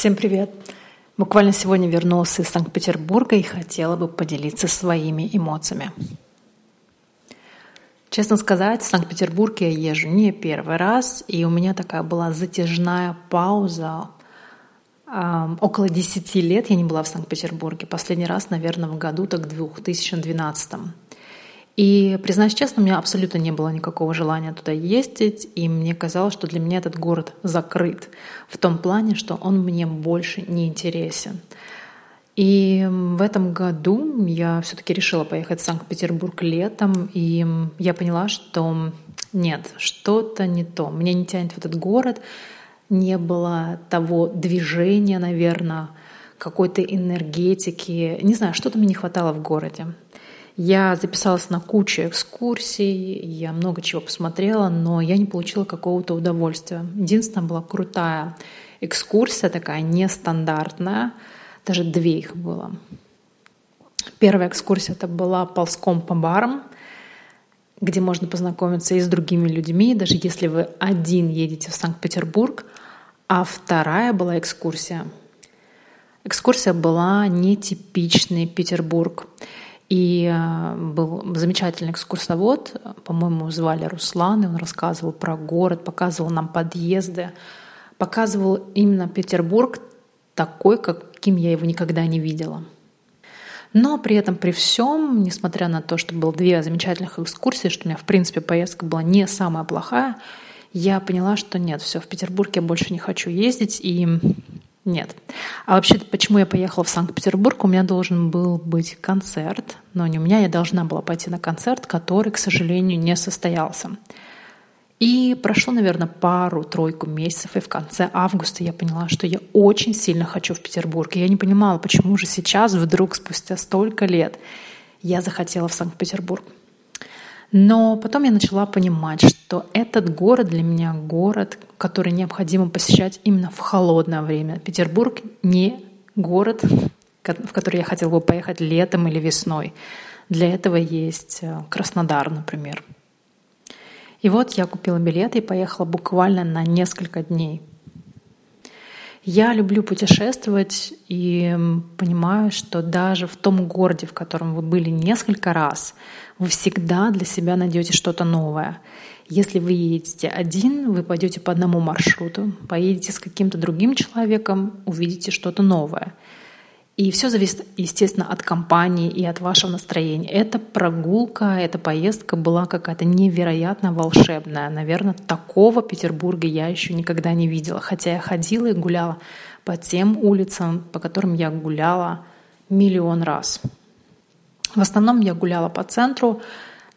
Всем привет! Буквально сегодня вернулась из Санкт-Петербурга и хотела бы поделиться своими эмоциями. Честно сказать, в Санкт-Петербург я езжу не первый раз, и у меня такая была затяжная пауза. около 10 лет я не была в Санкт-Петербурге. Последний раз, наверное, в году так 2012. И, признаюсь честно, у меня абсолютно не было никакого желания туда ездить, и мне казалось, что для меня этот город закрыт в том плане, что он мне больше не интересен. И в этом году я все-таки решила поехать в Санкт-Петербург летом, и я поняла, что нет, что-то не то. Меня не тянет в этот город, не было того движения, наверное, какой-то энергетики. Не знаю, что-то мне не хватало в городе. Я записалась на кучу экскурсий, я много чего посмотрела, но я не получила какого-то удовольствия. Единственная была крутая экскурсия, такая нестандартная, даже две их было. Первая экскурсия это была ползком по барам, где можно познакомиться и с другими людьми, даже если вы один едете в Санкт-Петербург. А вторая была экскурсия. Экскурсия была нетипичный Петербург. И э, был замечательный экскурсовод, по-моему, звали Руслан, и он рассказывал про город, показывал нам подъезды, показывал именно Петербург такой, каким я его никогда не видела. Но при этом, при всем, несмотря на то, что было две замечательных экскурсии, что у меня, в принципе, поездка была не самая плохая, я поняла, что нет, все, в Петербург я больше не хочу ездить, и нет. А вообще, почему я поехала в Санкт-Петербург? У меня должен был быть концерт, но не у меня, я должна была пойти на концерт, который, к сожалению, не состоялся. И прошло, наверное, пару-тройку месяцев, и в конце августа я поняла, что я очень сильно хочу в Петербург. И я не понимала, почему же сейчас, вдруг, спустя столько лет, я захотела в Санкт-Петербург. Но потом я начала понимать, что этот город для меня город, который необходимо посещать именно в холодное время. Петербург не город, в который я хотела бы поехать летом или весной. Для этого есть э, Краснодар, например. И вот я купила билеты и поехала буквально на несколько дней. Я люблю путешествовать и понимаю, что даже в том городе, в котором вы были несколько раз, вы всегда для себя найдете что-то новое. Если вы едете один, вы пойдете по одному маршруту, поедете с каким-то другим человеком, увидите что-то новое. И все зависит, естественно, от компании и от вашего настроения. Эта прогулка, эта поездка была какая-то невероятно волшебная. Наверное, такого Петербурга я еще никогда не видела. Хотя я ходила и гуляла по тем улицам, по которым я гуляла миллион раз. В основном я гуляла по центру,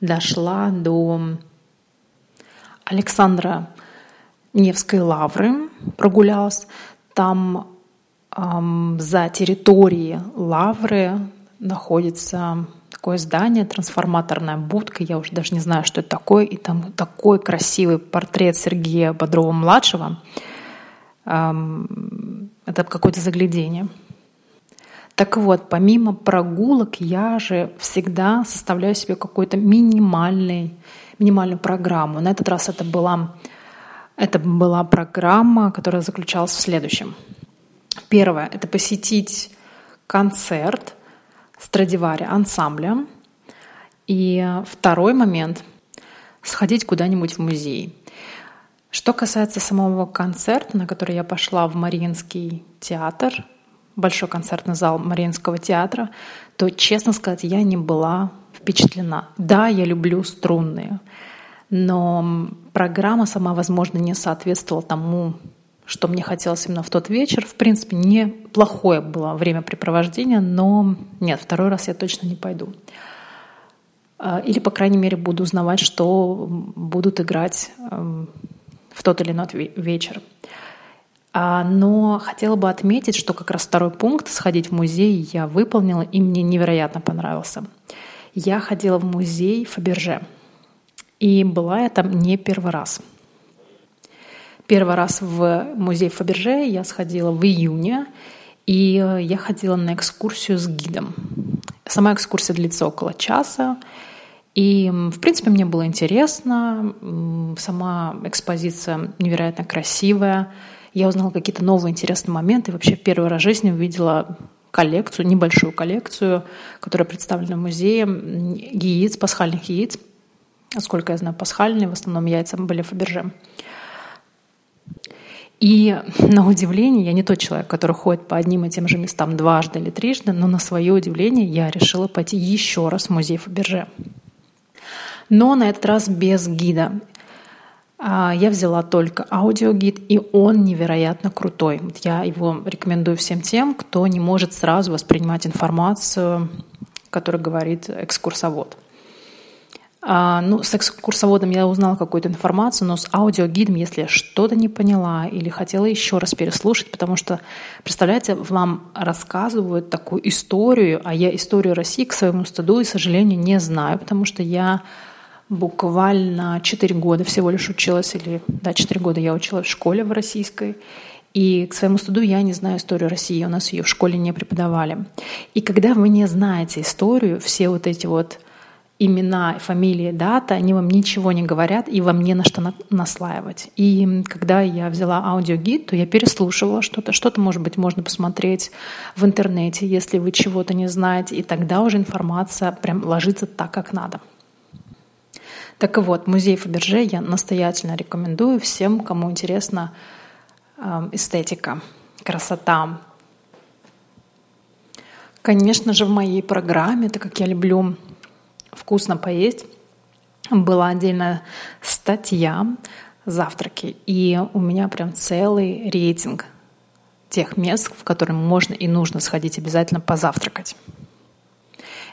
дошла до Александра Невской лавры, прогулялась. Там за территорией Лавры находится такое здание, трансформаторная будка, я уже даже не знаю, что это такое, и там такой красивый портрет Сергея Бодрова-младшего. Это какое-то заглядение. Так вот, помимо прогулок, я же всегда составляю себе какую-то минимальную программу. На этот раз это была, это была программа, которая заключалась в следующем — Первое — это посетить концерт Страдивари ансамбля. И второй момент — сходить куда-нибудь в музей. Что касается самого концерта, на который я пошла в Мариинский театр, большой концертный зал Мариинского театра, то, честно сказать, я не была впечатлена. Да, я люблю струнные, но программа сама, возможно, не соответствовала тому что мне хотелось именно в тот вечер. В принципе, неплохое было времяпрепровождение, но нет, второй раз я точно не пойду. А, или, по крайней мере, буду узнавать, что будут играть эм, в тот или иной вечер. А, но хотела бы отметить, что как раз второй пункт «сходить в музей» я выполнила, и мне невероятно понравился. Я ходила в музей Фаберже, и была я там не первый раз — Первый раз в музей Фаберже я сходила в июне, и э, я ходила на экскурсию с гидом. Сама экскурсия длится около часа, и, в принципе, мне было интересно. Сама экспозиция невероятно красивая. Я узнала какие-то новые интересные моменты. Вообще первый раз в жизни увидела коллекцию, небольшую коллекцию, которая представлена в музее яиц, пасхальных яиц. Сколько я знаю, пасхальные, в основном яйца были Фаберже. И на удивление, я не тот человек, который ходит по одним и тем же местам дважды или трижды, но на свое удивление я решила пойти еще раз в музей Фаберже. Но на этот раз без гида. А, я взяла только аудиогид, и он невероятно крутой. Я его рекомендую всем тем, кто не может сразу воспринимать информацию, которую говорит экскурсовод. А, ну, с экскурсоводом я узнала какую-то информацию, но с аудиогидом, если я что-то не поняла или хотела еще раз переслушать, потому что, представляете, вам рассказывают такую историю, а я историю России к своему стыду и сожалению не знаю, потому что я буквально 4 года всего лишь училась, или да, 4 года я училась в школе в российской, и к своему стыду я не знаю историю России, у нас ее в школе не преподавали. И когда вы не знаете историю, все вот эти вот имена, фамилии, дата, они вам ничего не говорят, и вам не на что наслаивать. И когда я взяла аудиогид, то я переслушивала что-то. Что-то, может быть, можно посмотреть в интернете, если вы чего-то не знаете, и тогда уже информация прям ложится так, как надо. Так вот, музей Фаберже я настоятельно рекомендую всем, кому интересна э, эстетика, красота. Конечно же, в моей программе, так как я люблю вкусно поесть, была отдельная статья «Завтраки». И у меня прям целый рейтинг тех мест, в которые можно и нужно сходить обязательно позавтракать.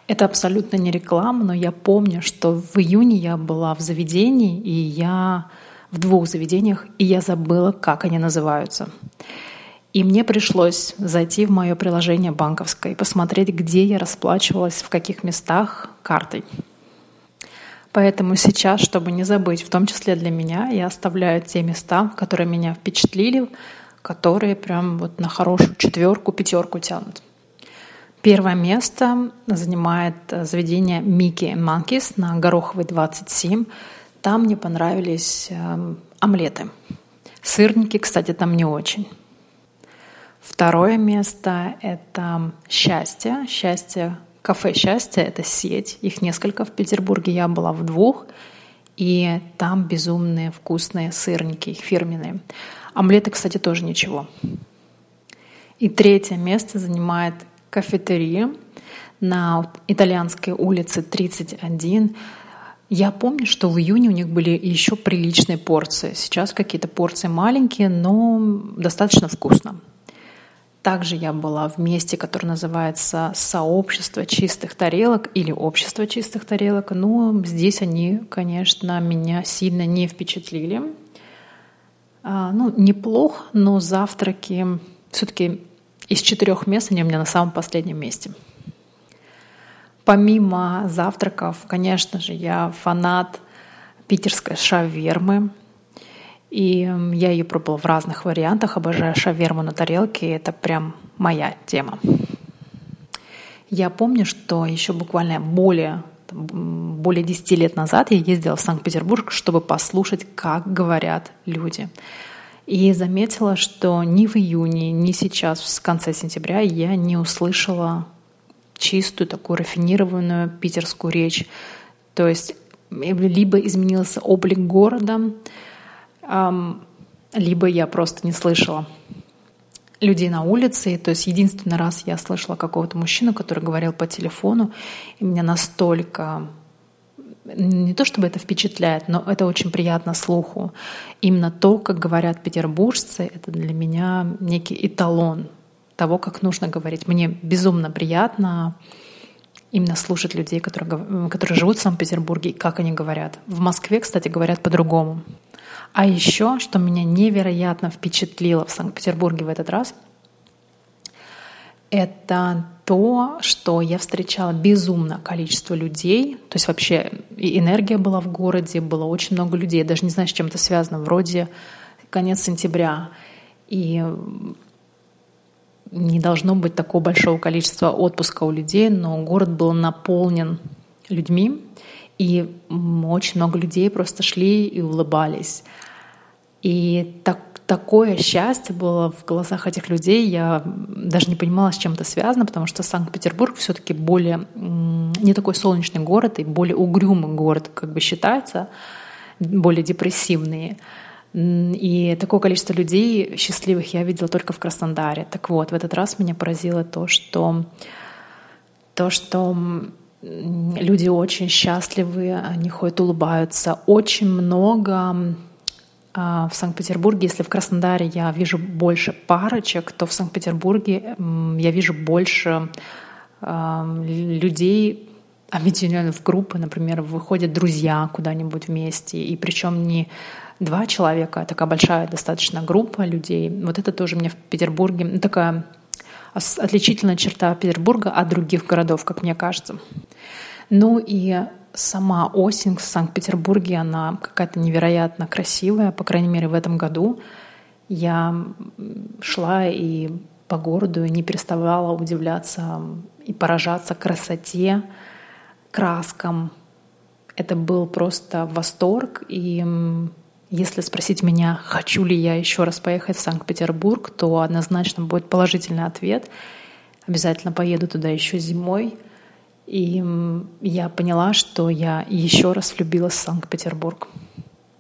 Это абсолютно не реклама, но я помню, что в июне я была в заведении, и я в двух заведениях, и я забыла, как они называются. И мне пришлось зайти в мое приложение банковское и посмотреть, где я расплачивалась, в каких местах картой. Поэтому сейчас, чтобы не забыть, в том числе для меня, я оставляю те места, которые меня впечатлили, которые прям вот на хорошую четверку, пятерку тянут. Первое место занимает заведение Mickey Monkeys на Гороховой 27. Там мне понравились эм, омлеты. Сырники, кстати, там не очень. Второе место — это «Счастье». «Счастье» Кафе «Счастье» — это сеть. Их несколько в Петербурге. Я была в двух. И там безумные вкусные сырники, их фирменные. Омлеты, кстати, тоже ничего. И третье место занимает кафетерия на итальянской улице 31. Я помню, что в июне у них были еще приличные порции. Сейчас какие-то порции маленькие, но достаточно вкусно. Также я была в месте, которое называется «Сообщество чистых тарелок» или «Общество чистых тарелок». Но здесь они, конечно, меня сильно не впечатлили. А, ну, неплохо, но завтраки все-таки из четырех мест они у меня на самом последнем месте. Помимо завтраков, конечно же, я фанат питерской шавермы. И я ее пробовала в разных вариантах. Обожаю шаверму на тарелке. Это прям моя тема. Я помню, что еще буквально более, более 10 лет назад я ездила в Санкт-Петербург, чтобы послушать, как говорят люди. И заметила, что ни в июне, ни сейчас, в конце сентября, я не услышала чистую, такую рафинированную питерскую речь. То есть либо изменился облик города, либо я просто не слышала людей на улице. То есть единственный раз я слышала какого-то мужчину, который говорил по телефону, и меня настолько не то чтобы это впечатляет, но это очень приятно слуху. Именно то, как говорят петербуржцы, это для меня некий эталон того, как нужно говорить. Мне безумно приятно именно слушать людей, которые, которые живут в Санкт-Петербурге, и как они говорят. В Москве, кстати, говорят по-другому. А еще, что меня невероятно впечатлило в Санкт-Петербурге в этот раз, это то, что я встречала безумное количество людей. То есть вообще и энергия была в городе, было очень много людей. Я даже не знаю, с чем это связано. Вроде конец сентября. И не должно быть такого большого количества отпуска у людей, но город был наполнен людьми. И очень много людей просто шли и улыбались. И так, такое счастье было в глазах этих людей. Я даже не понимала, с чем это связано, потому что Санкт-Петербург все-таки более не такой солнечный город и более угрюмый город, как бы считается, более депрессивный. И такое количество людей счастливых я видела только в Краснодаре. Так вот, в этот раз меня поразило то, что то, что люди очень счастливы, они ходят, улыбаются. Очень много а, в Санкт-Петербурге, если в Краснодаре я вижу больше парочек, то в Санкт-Петербурге я вижу больше людей, объединенных в группы, например, выходят друзья куда-нибудь вместе, и причем не два человека, такая большая достаточно группа людей. Вот это тоже мне в Петербурге ну, такая отличительная черта Петербурга от других городов, как мне кажется. Ну и сама осень в Санкт-Петербурге, она какая-то невероятно красивая, по крайней мере, в этом году. Я шла и по городу не переставала удивляться и поражаться красоте, краскам. Это был просто восторг. И если спросить меня, хочу ли я еще раз поехать в Санкт-Петербург, то однозначно будет положительный ответ. Обязательно поеду туда еще зимой — и я поняла, что я еще раз влюбилась в Санкт-Петербург.